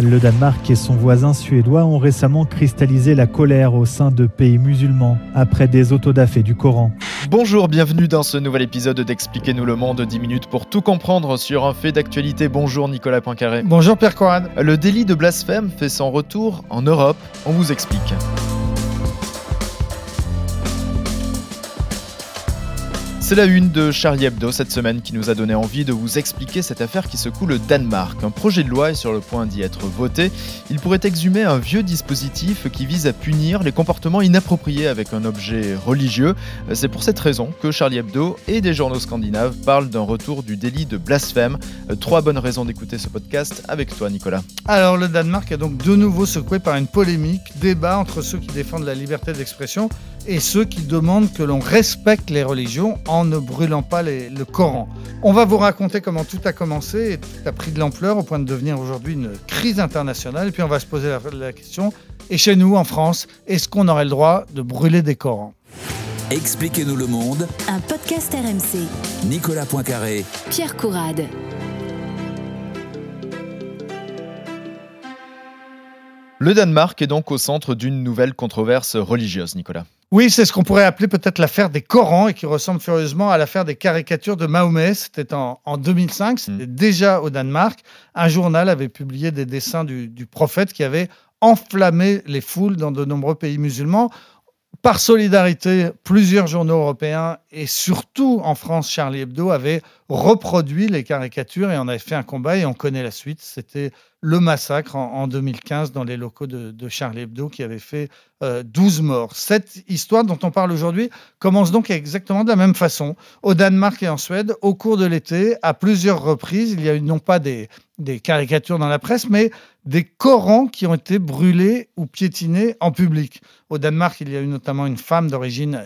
Le Danemark et son voisin suédois ont récemment cristallisé la colère au sein de pays musulmans après des autodafés du Coran. Bonjour, bienvenue dans ce nouvel épisode d'Expliquez-nous le monde, 10 minutes pour tout comprendre sur un fait d'actualité. Bonjour Nicolas Poincaré. Bonjour Pierre Corrad. Le délit de blasphème fait son retour en Europe, on vous explique. C'est la une de Charlie Hebdo cette semaine qui nous a donné envie de vous expliquer cette affaire qui secoue le Danemark. Un projet de loi est sur le point d'y être voté. Il pourrait exhumer un vieux dispositif qui vise à punir les comportements inappropriés avec un objet religieux. C'est pour cette raison que Charlie Hebdo et des journaux scandinaves parlent d'un retour du délit de blasphème. Trois bonnes raisons d'écouter ce podcast avec toi Nicolas. Alors le Danemark est donc de nouveau secoué par une polémique, débat entre ceux qui défendent la liberté d'expression et ceux qui demandent que l'on respecte les religions en ne brûlant pas le Coran. On va vous raconter comment tout a commencé et tout a pris de l'ampleur au point de devenir aujourd'hui une crise internationale. Et puis on va se poser la, la question, et chez nous en France, est-ce qu'on aurait le droit de brûler des Corans? Expliquez-nous le monde. Un podcast RMC. Nicolas Poincaré. Pierre Courade. Le Danemark est donc au centre d'une nouvelle controverse religieuse, Nicolas. Oui, c'est ce qu'on pourrait appeler peut-être l'affaire des Corans et qui ressemble furieusement à l'affaire des caricatures de Mahomet. C'était en, 2005, c'était mm. déjà au Danemark. Un journal avait publié des dessins du, du prophète qui avait enflammé les foules dans de nombreux pays musulmans. Par solidarité, plusieurs journaux européens et surtout en France, Charlie Hebdo avait reproduit les caricatures et on avait fait un combat et on connaît la suite. C'était le massacre en, 2015 dans les locaux de, Charlie Hebdo qui avait fait 12 euh, morts. Cette histoire dont on parle aujourd'hui commence donc exactement de la même façon. Au Danemark et en Suède, au cours de l'été, à plusieurs reprises, il y a eu non pas des, des caricatures dans la presse, mais des Corans qui ont été brûlés ou piétinés en public. Au Danemark, il y a eu notamment une femme d'origine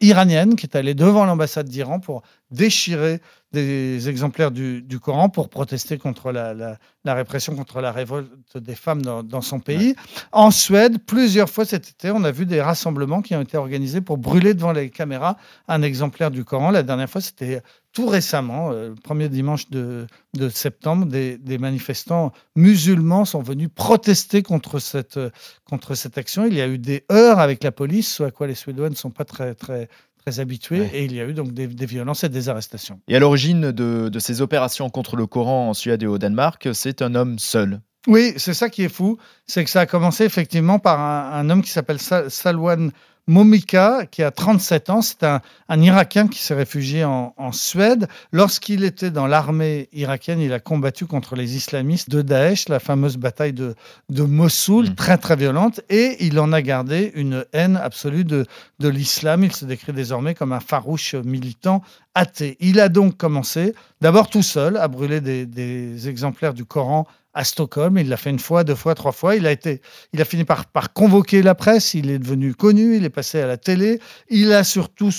iranienne qui est allée devant l'ambassade d'Iran pour déchirer des exemplaires du, Coran pour protester contre la, répression, contre la révolte des femmes dans, son pays. En Suède, plusieurs fois cet été, on a vu des rassemblements qui ont été organisés pour brûler devant les caméras un exemplaire du Coran. La dernière fois, c'était tout récemment, euh, le premier dimanche de, septembre, des, manifestants musulmans sont venus protester contre cette, contre cette action. Il y a eu des heurts avec la police, ce à quoi les Suédois ne sont pas très, très, très habitués, et il y a eu donc des, violences et des arrestations. Et à l'origine de, ces opérations contre le Coran en Suède et au Danemark, c'est un homme seul. Oui, c'est ça qui est fou, c'est que ça a commencé effectivement par un, un homme qui s'appelle Salwan Momika, qui a 37 ans, c'est un, Irakien qui s'est réfugié en, Suède. Lorsqu'il était dans l'armée irakienne, il a combattu contre les islamistes de Daesh, la fameuse bataille de, Mossoul, mmh. très très violente, et il en a gardé une haine absolue de, de l'islam. Il se décrit désormais comme un farouche militant athée. Il a donc commencé, d'abord tout seul, à brûler des exemplaires du Coran à Stockholm. Il l'a fait une fois, deux fois, trois fois. Il a, été, il a fini par, par convoquer la presse. Il est devenu connu. Il est passé à la télé. Il a surtout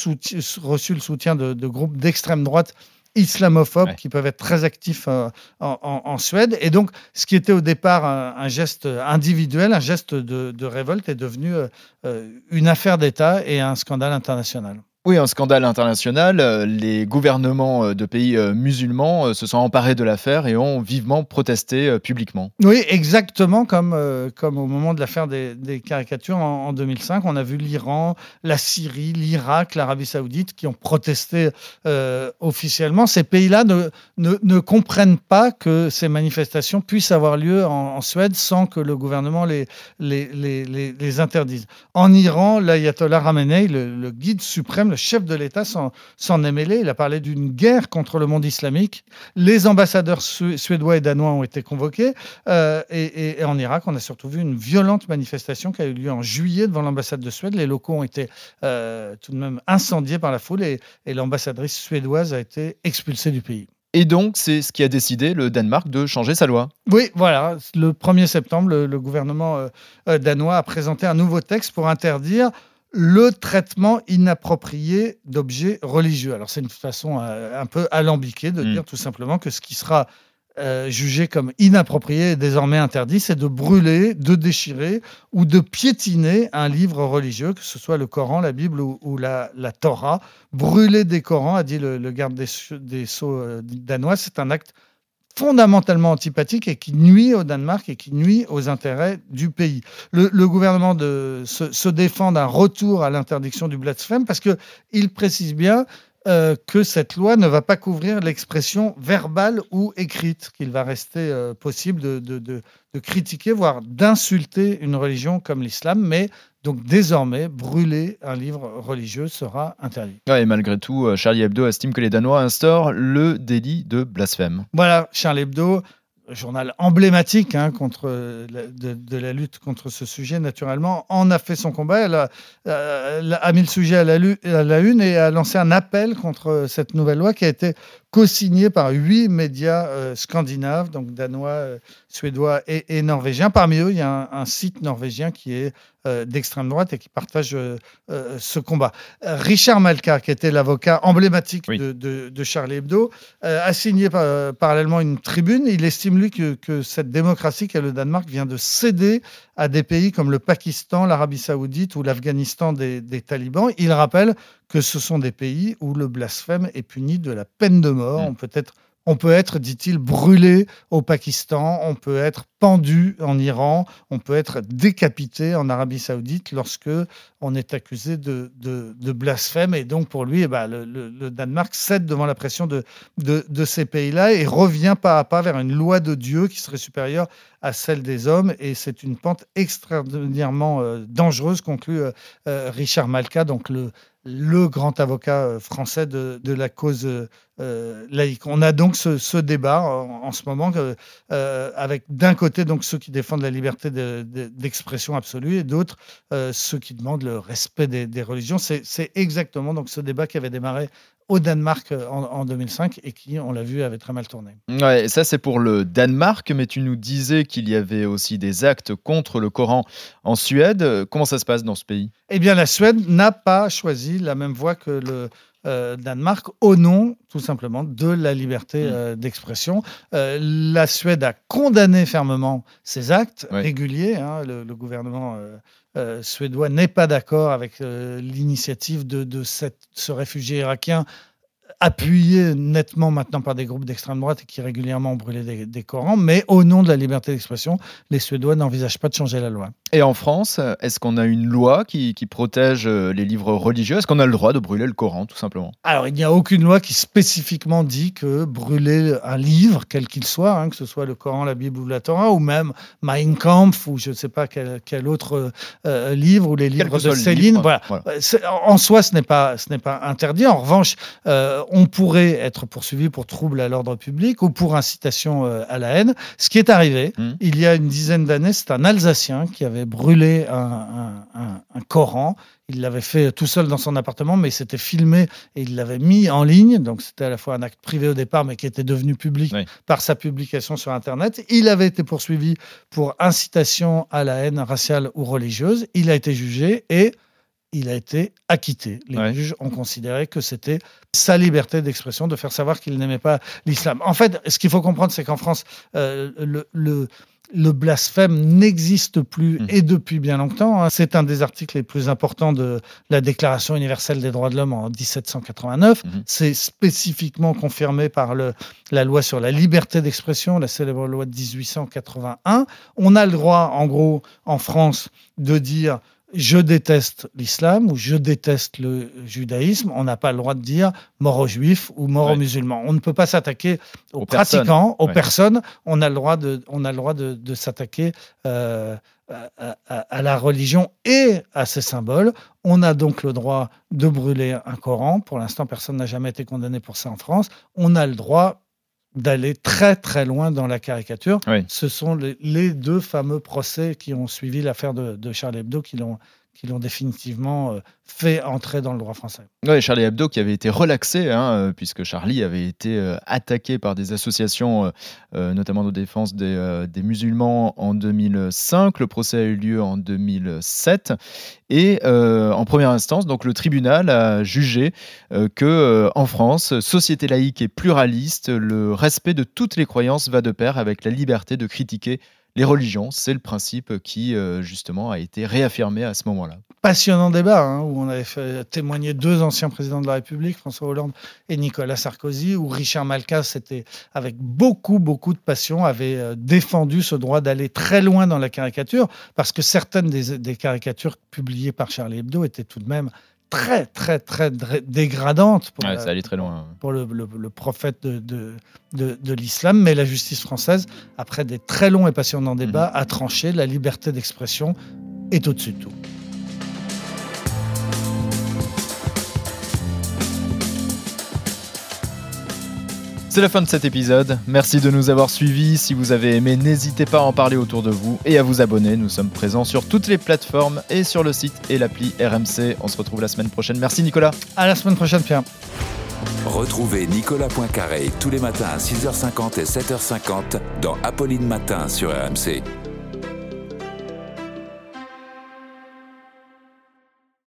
reçu le soutien de, groupes d'extrême droite islamophobes qui peuvent être très actifs euh, en, Suède. Et donc, ce qui était au départ un, geste individuel, un geste de, révolte, est devenu euh, euh, une affaire d'État et un scandale international. Oui, un scandale international. Euh, les gouvernements euh, de pays euh, musulmans se sont emparés de l'affaire et ont vivement protesté publiquement. Oui, exactement comme, comme au moment de l'affaire des, caricatures en, 2005. On a vu l'Iran, la Syrie, l'Irak, l'Arabie saoudite qui ont protesté officiellement. Ces pays-là ne, ne, comprennent pas que ces manifestations puissent avoir lieu en, Suède sans que le gouvernement les, les, les, les interdise. En Iran, l'ayatollah Ramenei, le guide suprême, le chef de l'État s'en est mêlé. Il a parlé d'une guerre contre le monde islamique. Les ambassadeurs suédois et danois ont été convoqués. Euh, et, en Irak, on a surtout vu une violente manifestation qui a eu lieu en juillet devant l'ambassade de Suède. Les locaux ont été euh, tout de même incendiés par la foule et, l'ambassadrice suédoise a été expulsée du pays. Et donc, c'est ce qui a décidé le Danemark de changer sa loi. Oui, voilà. Le 1er septembre, le, gouvernement euh, danois a présenté un nouveau texte pour interdire le traitement inapproprié d'objets religieux. Alors c'est une façon euh, un peu alambiquée de mm. dire tout simplement que ce qui sera euh, jugé comme inapproprié et désormais interdit, c'est de brûler, de déchirer ou de piétiner un livre religieux, que ce soit le Coran, la Bible ou, la, Torah. Brûler des Corans, a dit le, garde des, Sceaux euh, danois, c'est un acte fondamentalement antipathique et qui nuit au Danemark et qui nuit aux intérêts du pays. Le, gouvernement se, se défend d'un retour à l'interdiction du blasphème parce qu'il précise bien euh, que cette loi ne va pas couvrir l'expression verbale ou écrite, qu'il va rester euh, possible de, de, de, de, critiquer, voire d'insulter une religion comme l'islam, mais donc désormais, brûler un livre religieux sera interdit. Ouais, et malgré tout, euh, Charlie Hebdo estime que les Danois instaurent le délit de blasphème. Voilà, Charlie Hebdo, journal emblématique hein, contre de, la lutte contre ce sujet, naturellement, en a fait son combat. Elle a, elle a mis le sujet à la, une et a lancé un appel contre cette nouvelle loi qui a été co-signé par huit médias euh, scandinaves, donc danois, euh, suédois et, et, norvégiens. Parmi eux, il y a un, un site norvégien qui est euh, d'extrême droite et qui partage ce combat. Richard Malka, qui était l'avocat emblématique oui. de, de, de, Charlie Hebdo, a signé par, parallèlement une tribune. Il estime, lui, que, que cette démocratie qu'est le Danemark vient de céder à des pays comme le Pakistan, l'Arabie saoudite ou l'Afghanistan des, des talibans. Il rappelle que ce sont des pays où le blasphème est puni de la peine de mort. Mmh. On peut être on peut être, dit-il, brûlé au Pakistan, on peut être pendu en Iran, on peut être décapité en Arabie Saoudite lorsque on est accusé de, de, de blasphème. Et donc pour lui, eh ben, le, le, le, Danemark cède devant la pression de, de ces pays-là et revient pas à pas vers une loi de Dieu qui serait supérieure à celle des hommes. Et c'est une pente extraordinairement euh, dangereuse, conclut euh, euh, Richard Malka, donc le, le grand avocat français de, la cause euh, laïque. On a donc ce, débat en, ce moment euh, avec d'un côté donc ceux qui défendent la liberté d'expression de, de, absolue et d'autres euh, ceux qui demandent le respect des, des religions. C'est exactement donc ce débat qui avait démarré au Danemark en, en, 2005 et qui, on l'a vu, avait très mal tourné. Ouais, ça c'est pour le Danemark, mais tu nous disais qu'il y avait aussi des actes contre le Coran en Suède. Comment ça se passe dans ce pays? Eh bien, la Suède n'a pas choisi la même voie que le euh, Danemark au nom tout simplement de la liberté mmh. euh, d'expression. Euh, la Suède a condamné fermement ces actes oui. réguliers. Hein, le, le, gouvernement suédois n'est pas d'accord avec l'initiative de, de ce réfugié irakien appuyé nettement maintenant par des groupes d'extrême droite qui régulièrement ont brûlé des, des Corans, mais au nom de la liberté d'expression, les Suédois n'envisagent pas de changer la loi. Et en France, est-ce qu'on a une loi qui, qui, protège les livres religieux? Est-ce qu'on a le droit de brûler le Coran, tout simplement? Alors, il n'y a aucune loi qui spécifiquement dit que brûler un livre, quel qu'il soit, hein, que ce soit le Coran, la Bible ou la Torah, ou même Mein Kampf, ou je ne sais pas quel, quel autre euh, livre, ou les livres de Céline, livre, voilà. voilà. En soi, ce n'est pas, ce pas interdit. En revanche, euh, on pourrait être poursuivi pour trouble à l'ordre public ou pour incitation euh, à la haine. Ce qui est arrivé mmh. il y a une dizaine d'années, c'est un Alsacien qui avait brûlé un, un, un, un Coran. Il l'avait fait tout seul dans son appartement, mais il s'était filmé et il l'avait mis en ligne. Donc c'était à la fois un acte privé au départ, mais qui était devenu public oui. par sa publication sur Internet. Il avait été poursuivi pour incitation à la haine raciale ou religieuse. Il a été jugé et il a été acquitté. Les ouais. juges ont considéré que c'était sa liberté d'expression de faire savoir qu'il n'aimait pas l'islam. En fait, ce qu'il faut comprendre, c'est qu'en France, euh, le, le, le, blasphème n'existe plus mmh. et depuis bien longtemps. Hein. C'est un des articles les plus importants de la Déclaration universelle des droits de l'homme en 1789. Mmh. C'est spécifiquement confirmé par le, la loi sur la liberté d'expression, la célèbre loi de 1881. On a le droit, en gros, en France, de dire je déteste l'islam ou je déteste le judaïsme, on n'a pas le droit de dire mort aux juifs ou mort ouais. aux musulmans. On ne peut pas s'attaquer aux, aux, pratiquants, personnes. aux ouais. personnes. On a le droit de, on a le droit de, de s'attaquer euh, à, à, à, la religion et à ses symboles. On a donc le droit de brûler un Coran. Pour l'instant, personne n'a jamais été condamné pour ça en France. On a le droit d'aller très très loin dans la caricature. Oui. Ce sont les, les, deux fameux procès qui ont suivi l'affaire de, de Charlie Hebdo qui l'ont qui l'ont définitivement euh, fait entrer dans le droit français. Oui, Charlie Hebdo qui avait été relaxé, hein, euh, puisque Charlie avait été euh, attaqué par des associations, notamment de défense des, musulmans en 2005. Le procès a eu lieu en 2007. Et en première instance, donc, le tribunal a jugé que en France, société laïque et pluraliste, le respect de toutes les croyances va de pair avec la liberté de critiquer les religions. C'est le principe qui, euh, justement, a été réaffirmé à ce moment-là. Passionnant débat, hein, où on avait fait témoigner deux anciens présidents de la République, François Hollande et Nicolas Sarkozy, où Richard Malkas, avec beaucoup, beaucoup de passion, avait euh, défendu ce droit d'aller très loin dans la caricature, parce que certaines des caricatures publiées par Charlie Hebdo étaient tout de même très, très, très dégradante pour, ouais, ça allait très loin. pour le, le, le prophète de, de, de, de l'islam. Mais la justice française, après des très longs et passionnants débats, mmh. a tranché la liberté d'expression est au-dessus de tout. C'est la fin de cet épisode. Merci de nous avoir suivis. Si vous avez aimé, n'hésitez pas à en parler autour de vous et à vous abonner. Nous sommes présents sur toutes les plateformes et sur le site et l'appli RMC. On se retrouve la semaine prochaine. Merci Nicolas. À la semaine prochaine Pierre. Retrouvez Nicolas Poincaré tous les matins à 6h50 et 7h50 dans Apolline Matin sur RMC.